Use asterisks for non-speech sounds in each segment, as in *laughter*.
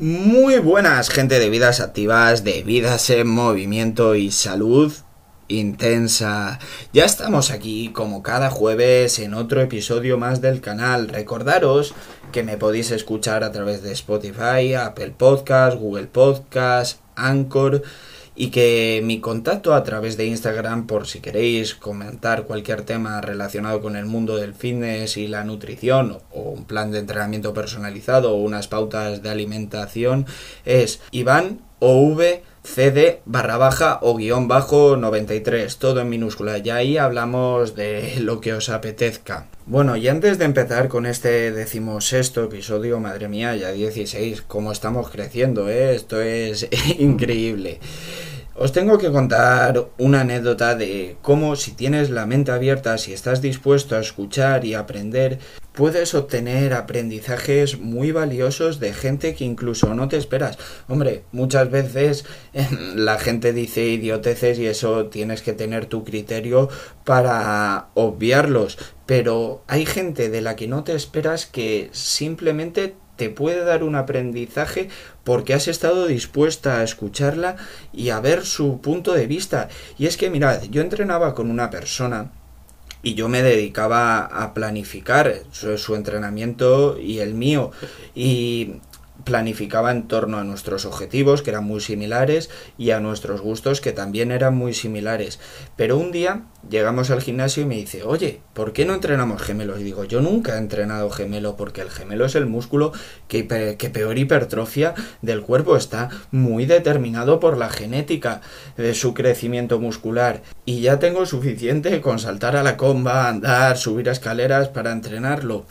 Muy buenas, gente de vidas activas, de vidas en movimiento y salud intensa. Ya estamos aquí como cada jueves en otro episodio más del canal. Recordaros que me podéis escuchar a través de Spotify, Apple Podcast, Google Podcast, Anchor y que mi contacto a través de Instagram por si queréis comentar cualquier tema relacionado con el mundo del fitness y la nutrición o un plan de entrenamiento personalizado o unas pautas de alimentación es Iván OV CD barra baja o guion bajo 93, todo en minúscula. Y ahí hablamos de *laughs* lo que os apetezca. Bueno, y antes de empezar con este decimosexto episodio, madre mía, ya 16, cómo estamos creciendo, ¿eh? esto es *laughs* increíble. Os tengo que contar una anécdota de cómo si tienes la mente abierta, si estás dispuesto a escuchar y aprender, puedes obtener aprendizajes muy valiosos de gente que incluso no te esperas. Hombre, muchas veces la gente dice idioteces y eso tienes que tener tu criterio para obviarlos, pero hay gente de la que no te esperas que simplemente te puede dar un aprendizaje porque has estado dispuesta a escucharla y a ver su punto de vista. Y es que, mirad, yo entrenaba con una persona y yo me dedicaba a planificar su, su entrenamiento y el mío. Y planificaba en torno a nuestros objetivos, que eran muy similares, y a nuestros gustos, que también eran muy similares. Pero un día llegamos al gimnasio y me dice, oye, ¿por qué no entrenamos gemelos? Y digo, yo nunca he entrenado gemelo, porque el gemelo es el músculo que, peor hipertrofia del cuerpo está muy determinado por la genética de su crecimiento muscular. Y ya tengo suficiente con saltar a la comba, andar, subir escaleras para entrenarlo.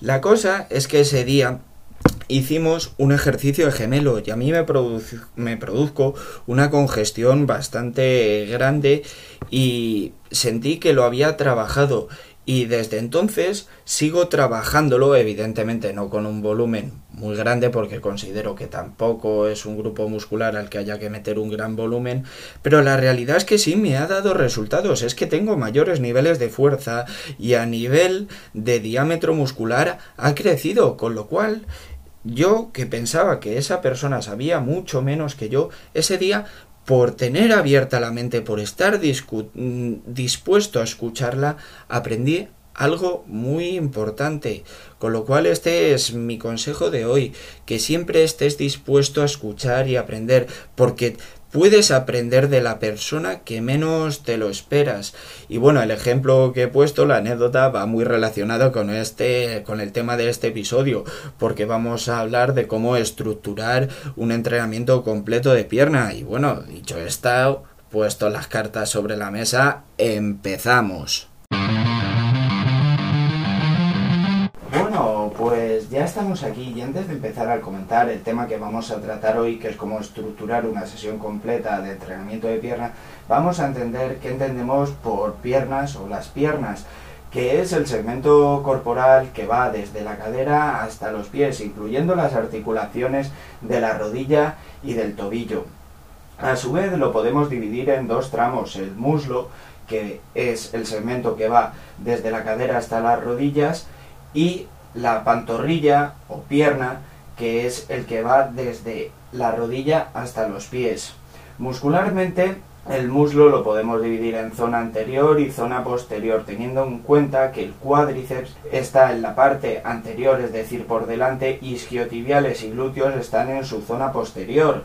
La cosa es que ese día hicimos un ejercicio de gemelo y a mí me, me produzco una congestión bastante grande y sentí que lo había trabajado y desde entonces sigo trabajándolo, evidentemente no con un volumen muy grande porque considero que tampoco es un grupo muscular al que haya que meter un gran volumen, pero la realidad es que sí me ha dado resultados, es que tengo mayores niveles de fuerza y a nivel de diámetro muscular ha crecido, con lo cual yo que pensaba que esa persona sabía mucho menos que yo, ese día por tener abierta la mente, por estar mm, dispuesto a escucharla, aprendí algo muy importante. Con lo cual este es mi consejo de hoy, que siempre estés dispuesto a escuchar y aprender, porque puedes aprender de la persona que menos te lo esperas. Y bueno, el ejemplo que he puesto, la anécdota, va muy relacionado con este, con el tema de este episodio, porque vamos a hablar de cómo estructurar un entrenamiento completo de pierna. Y bueno, dicho esto, puesto las cartas sobre la mesa, empezamos. Estamos aquí y antes de empezar a comentar el tema que vamos a tratar hoy, que es cómo estructurar una sesión completa de entrenamiento de pierna, vamos a entender qué entendemos por piernas o las piernas que es el segmento corporal que va desde la cadera hasta los pies, incluyendo las articulaciones de la rodilla y del tobillo. A su vez lo podemos dividir en dos tramos, el muslo, que es el segmento que va desde la cadera hasta las rodillas, y la pantorrilla o pierna, que es el que va desde la rodilla hasta los pies. Muscularmente, el muslo lo podemos dividir en zona anterior y zona posterior, teniendo en cuenta que el cuádriceps está en la parte anterior, es decir, por delante, y isquiotibiales y glúteos están en su zona posterior.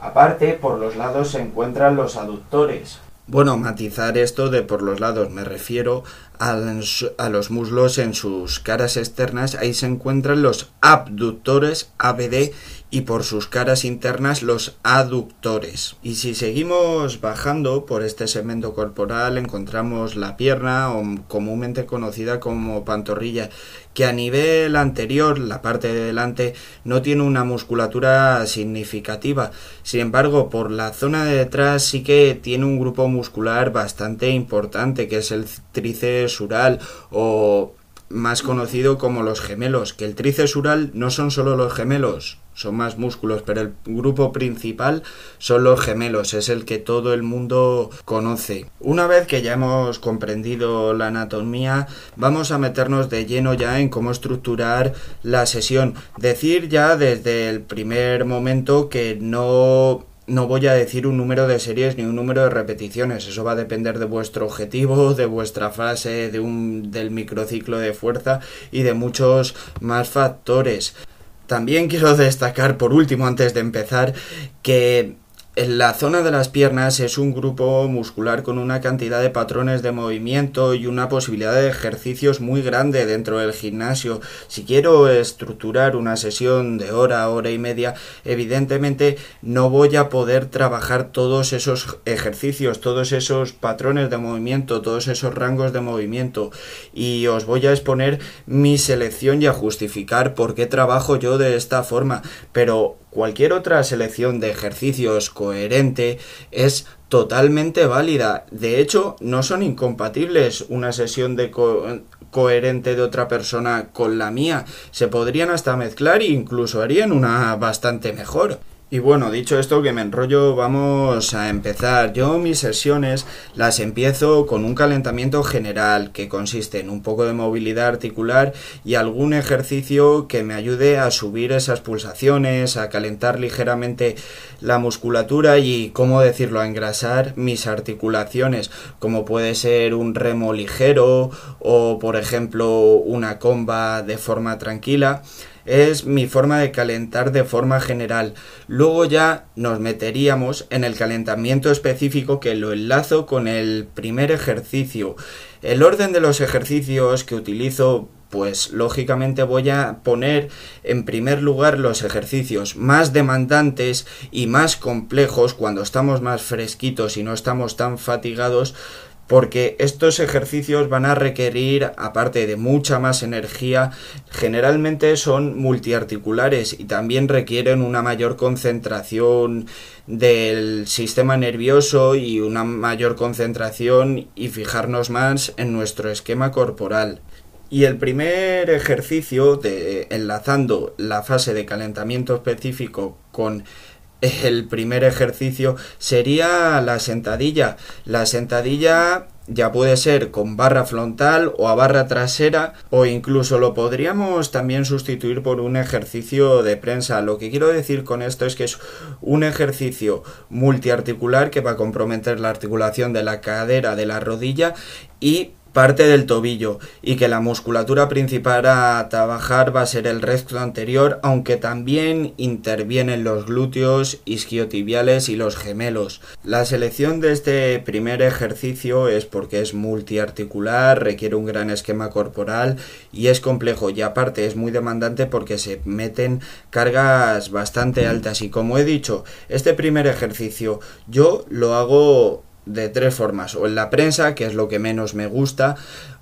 Aparte, por los lados se encuentran los aductores. Bueno, matizar esto de por los lados, me refiero a, los muslos en sus caras externas, ahí se encuentran los abductores ABD y por sus caras internas los aductores. Y si seguimos bajando por este segmento corporal encontramos la pierna comúnmente conocida como pantorrilla que a nivel anterior, la parte de delante, no tiene una musculatura significativa. Sin embargo, por la zona de detrás sí que tiene un grupo muscular bastante importante, que es el tríceps ural o más conocido como los gemelos, que el tríceps ural no son solo los gemelos, son más músculos, pero el grupo principal son los gemelos, es el que todo el mundo conoce. Una vez que ya hemos comprendido la anatomía, vamos a meternos de lleno ya en cómo estructurar la sesión. Decir ya desde el primer momento que no no voy a decir un número de series ni un número de repeticiones, eso va a depender de vuestro objetivo, de vuestra fase, de un, del microciclo de fuerza y de muchos más factores. También quiero *laughs* destacar, por último, antes de empezar, que la zona de las piernas es un grupo muscular con una cantidad de patrones de movimiento y una posibilidad de ejercicios muy grande dentro del gimnasio. Si quiero estructurar una sesión de hora, hora y media, evidentemente no voy a poder trabajar todos esos ejercicios, todos esos patrones de movimiento, todos esos rangos de movimiento y os voy a exponer mi selección y a justificar por qué trabajo yo de esta forma. Pero cualquier otra selección de ejercicios coherente es totalmente válida. De hecho, no son incompatibles una sesión de coherente de otra persona con la mía. Se podrían hasta mezclar e incluso harían una bastante mejor. Y bueno, dicho esto que me enrollo, vamos a empezar. Yo mis sesiones las empiezo con un calentamiento general que consiste en un poco de movilidad articular y algún ejercicio que me ayude a subir esas pulsaciones, a calentar ligeramente la musculatura y, ¿cómo decirlo?, a engrasar mis articulaciones, como puede ser un remo ligero o, por ejemplo, una comba de forma tranquila es mi forma de calentar de forma general. Luego ya nos meteríamos en el calentamiento específico que lo enlazo con el primer ejercicio. El orden de los ejercicios que utilizo pues lógicamente voy a poner en primer lugar los ejercicios más demandantes y más complejos cuando estamos más fresquitos y no estamos tan fatigados porque estos ejercicios van a requerir, aparte de mucha más energía, generalmente son multiarticulares y también requieren una mayor concentración del sistema nervioso y una mayor concentración y fijarnos más en nuestro esquema corporal. Y el primer ejercicio, de, enlazando la fase de calentamiento específico con el primer ejercicio sería la sentadilla. La sentadilla ya puede ser con barra frontal o a barra trasera o incluso lo podríamos también sustituir por un ejercicio de prensa. Lo que quiero decir con esto es que es un ejercicio multiarticular que va a comprometer la articulación de la cadera, de la rodilla y parte del tobillo y que la musculatura principal a trabajar va a ser el recto anterior, aunque también intervienen los glúteos, isquiotibiales y los gemelos. La selección de este primer ejercicio es porque es multiarticular, requiere un gran esquema corporal y es complejo y aparte es muy demandante porque se meten cargas bastante altas y como he dicho, este primer ejercicio yo lo hago de tres formas, o en la prensa, que es lo que menos me gusta,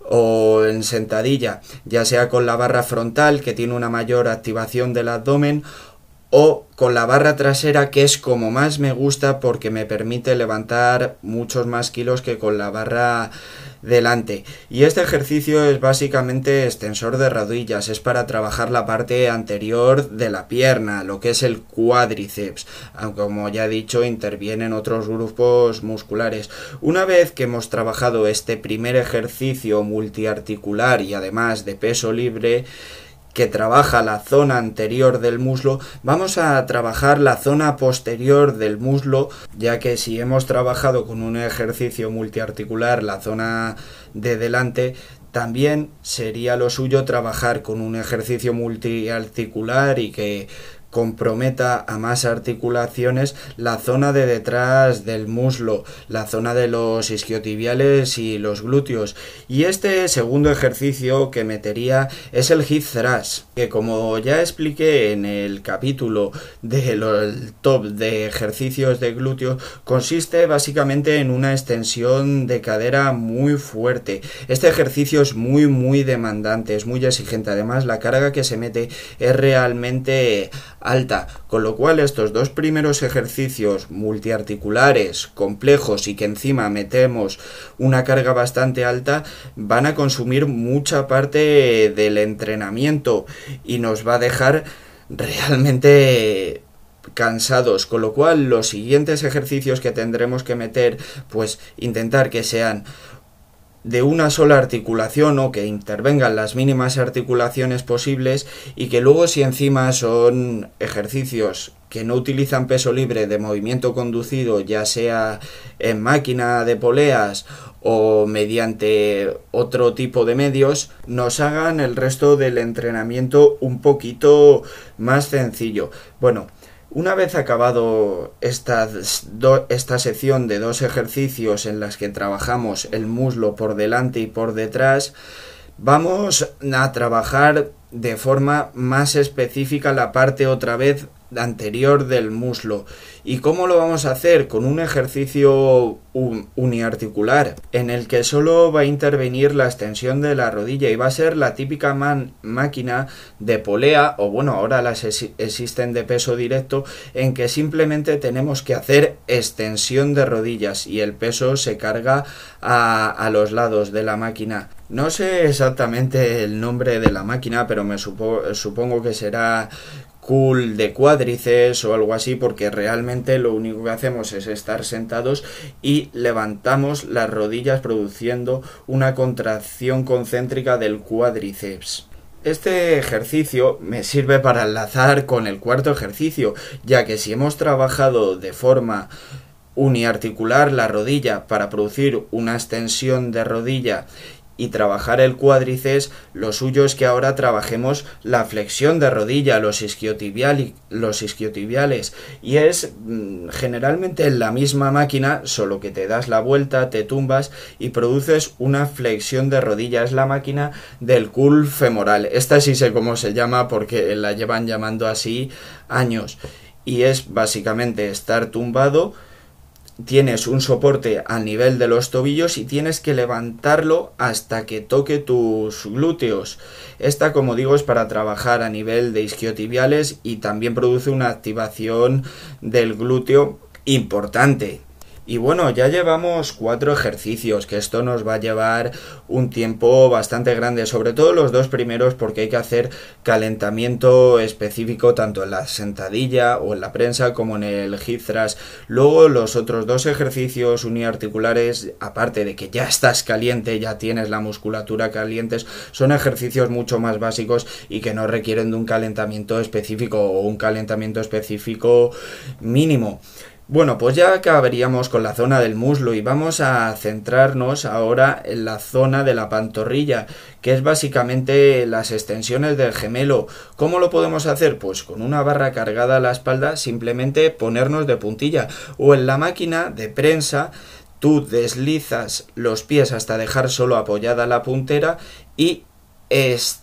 o en sentadilla, ya sea con la barra frontal, que tiene una mayor activación del abdomen, o con la barra trasera, que es como más me gusta porque me permite levantar muchos más kilos que con la barra delante. Y este ejercicio es básicamente extensor de rodillas, es para trabajar la parte anterior de la pierna, lo que es el cuádriceps, aunque como ya he dicho intervienen otros grupos musculares. Una vez que hemos trabajado este primer ejercicio multiarticular y además de peso libre, que trabaja la zona anterior del muslo, vamos a trabajar la zona posterior del muslo, ya que si hemos trabajado con un ejercicio multiarticular la zona de delante, también sería lo suyo trabajar con un ejercicio multiarticular y que comprometa a más articulaciones la zona de detrás del muslo, la zona de los isquiotibiales y los glúteos. Y este segundo ejercicio que metería es el hip thrust, que como ya expliqué en el capítulo del top de ejercicios de glúteo, consiste básicamente en una extensión de cadera muy fuerte. Este ejercicio es muy muy demandante, es muy exigente. Además, la carga que se mete es realmente alta, con lo cual estos dos primeros ejercicios multiarticulares complejos y que encima metemos una carga bastante alta van a consumir mucha parte del entrenamiento y nos va a dejar realmente cansados, con lo cual los siguientes ejercicios que tendremos que meter, pues intentar que sean de una sola articulación o que intervengan las mínimas articulaciones posibles y que luego si encima son ejercicios que no utilizan peso libre de movimiento conducido, ya sea en máquina de poleas o mediante otro tipo de medios, nos hagan el resto del entrenamiento un poquito más sencillo. Bueno, una vez acabado esta, esta sección de dos ejercicios en las que trabajamos el muslo por delante y por detrás, vamos a trabajar de forma más específica la parte otra vez anterior del muslo. ¿Y cómo lo vamos a hacer? Con un ejercicio uniarticular en el que solo va a intervenir la extensión de la rodilla y va a ser la típica máquina de polea o bueno, ahora las existen de peso directo en que simplemente tenemos que hacer extensión de rodillas y el peso se carga a, a los lados de la máquina. No sé exactamente el nombre de la máquina, pero me supongo que será cool de cuádriceps o algo así porque realmente lo único que hacemos es estar sentados y levantamos las rodillas produciendo una contracción concéntrica del cuádriceps. Este ejercicio me sirve para enlazar con el cuarto ejercicio, ya que si hemos trabajado de forma uniarticular la rodilla para producir una extensión de rodilla y trabajar el cuádriceps, lo suyo es que ahora trabajemos la flexión de rodilla, los, los isquiotibiales. Y es mm, generalmente en la misma máquina, solo que te das la vuelta, te tumbas y produces una flexión de rodilla. Es la máquina del cool femoral. Esta sí sé cómo se llama porque la llevan llamando así años. Y es básicamente estar tumbado tienes un soporte al nivel de los tobillos y tienes que levantarlo hasta que toque tus glúteos. Esta, como digo, es para trabajar a nivel de isquiotibiales y también produce una activación del glúteo importante. Y bueno, ya llevamos cuatro ejercicios, que esto nos va a llevar un tiempo bastante grande, sobre todo los dos primeros porque hay que hacer calentamiento específico tanto en la sentadilla o en la prensa como en el hip thrust. Luego los otros dos ejercicios uniarticulares, aparte de que ya estás caliente, ya tienes la musculatura caliente, son ejercicios mucho más básicos y que no requieren de un calentamiento específico o un calentamiento específico mínimo. Bueno, pues ya acabaríamos con la zona del muslo y vamos a centrarnos ahora en la zona de la pantorrilla, que es básicamente las extensiones del gemelo. ¿Cómo lo podemos hacer? Pues con una barra cargada a la espalda, simplemente ponernos de puntilla o en la máquina de prensa tú deslizas los pies hasta dejar solo apoyada la puntera y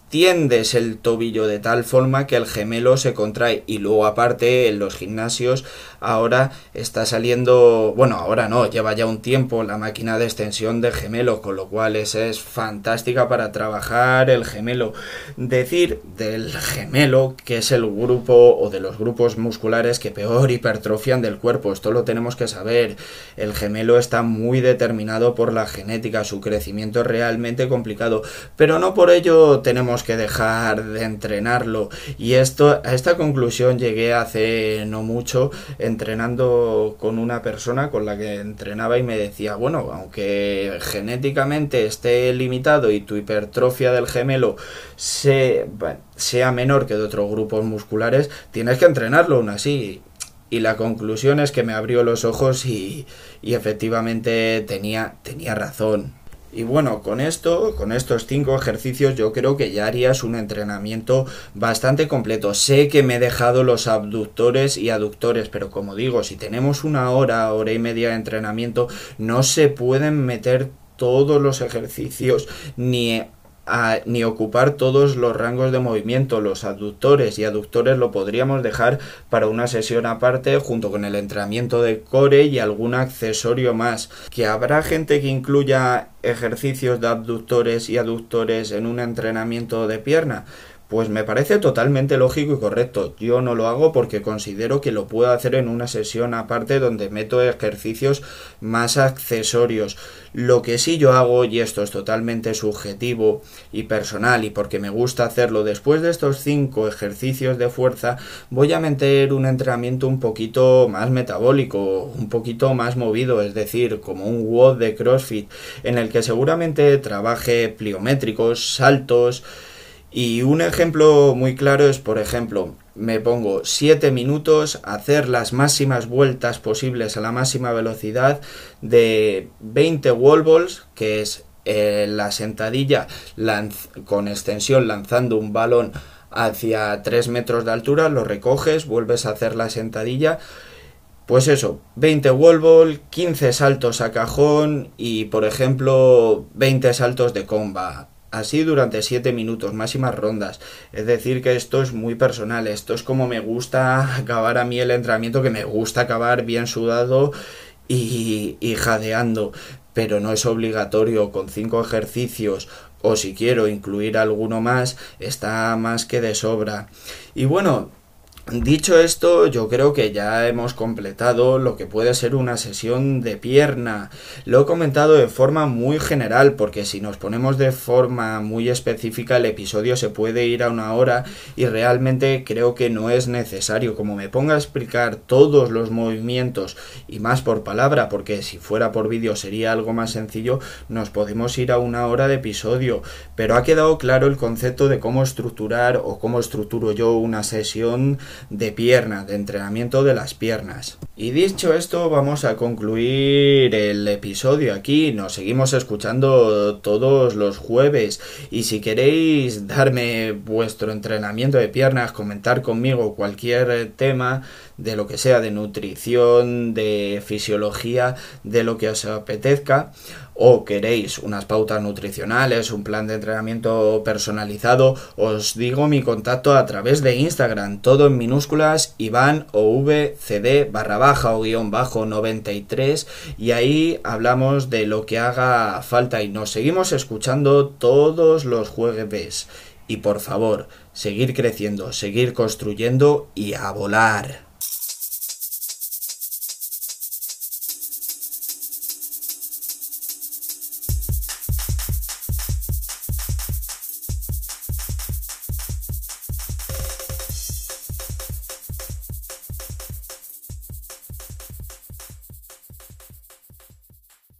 extiendes el tobillo de tal forma que el gemelo se contrae. Y luego aparte en los gimnasios ahora está saliendo bueno ahora no lleva ya un tiempo la máquina de extensión de gemelo con lo cual es, es fantástica para trabajar el gemelo. Decir del gemelo que es el grupo o de los grupos musculares que peor hipertrofian del cuerpo esto lo tenemos que saber. El gemelo está muy determinado por la genética su crecimiento es realmente complicado pero no por ello tenemos que dejar de entrenarlo. Y esto, a esta conclusión llegué hace no mucho entrenando con una persona con la que entrenaba y me decía, bueno, aunque genéticamente esté limitado y tu hipertrofia del gemelo sea menor que de otros grupos musculares, tienes que entrenarlo aún así y la conclusión es que me abrió los ojos y, y efectivamente tenía, tenía razón. Y bueno, con esto, con estos cinco ejercicios, yo creo que ya harías un entrenamiento bastante completo. Sé que me he dejado los abductores y aductores, pero como digo, si tenemos una hora, hora y media de entrenamiento, no se pueden meter todos los ejercicios ni ni ocupar todos los rangos de movimiento. Los aductores y aductores lo podríamos dejar para una sesión aparte junto con el entrenamiento de core y algún accesorio más. Que habrá gente que incluya ejercicios de abductores y aductores en un entrenamiento de pierna. Pues me parece totalmente lógico y correcto. Yo no lo hago porque considero que lo puedo hacer en una sesión aparte donde meto ejercicios más accesorios. Lo que sí yo hago, y esto es totalmente subjetivo y personal, y porque me gusta hacerlo, después de estos cinco ejercicios de fuerza, voy a meter un entrenamiento un poquito más metabólico, un poquito más movido, es decir, como un WOD de CrossFit, en el que seguramente trabaje pliométricos, saltos, y un ejemplo muy claro es, por ejemplo, me pongo 7 minutos a hacer las máximas vueltas posibles a la máxima velocidad de 20 wall balls, que es eh, la sentadilla con extensión lanzando un balón hacia 3 metros de altura, lo recoges, vuelves a hacer la sentadilla. Pues eso, 20 wall ball, 15 saltos a cajón y por ejemplo 20 saltos de comba así durante 7 minutos, máximas rondas. Es decir, que esto es muy personal, esto es como me gusta acabar a mí el entrenamiento, que me gusta acabar bien sudado y, y jadeando, pero no es obligatorio con 5 ejercicios o si quiero incluir alguno más, está más que de sobra. Y bueno, Dicho esto, yo creo que ya hemos completado lo que puede ser una sesión de pierna. Lo he comentado de forma muy general porque si nos ponemos de forma muy específica el episodio se puede ir a una hora y realmente creo que no es necesario. Como me ponga a explicar todos los movimientos y más por palabra porque si fuera por vídeo sería algo más sencillo, nos podemos ir a una hora de episodio. Pero ha quedado claro el concepto de cómo estructurar o cómo estructuro yo una sesión de pierna, de entrenamiento de las piernas. Y dicho esto, vamos a concluir el episodio aquí. Nos seguimos escuchando todos los jueves. Y si queréis darme vuestro entrenamiento de piernas, comentar conmigo cualquier tema de lo que sea, de nutrición, de fisiología, de lo que os apetezca, o queréis unas pautas nutricionales, un plan de entrenamiento personalizado, os digo mi contacto a través de Instagram, todo en minúsculas, Iván barra baja o guion bajo 93 y ahí hablamos de lo que haga falta y nos seguimos escuchando todos los jueves. Y por favor, seguir creciendo, seguir construyendo y a volar.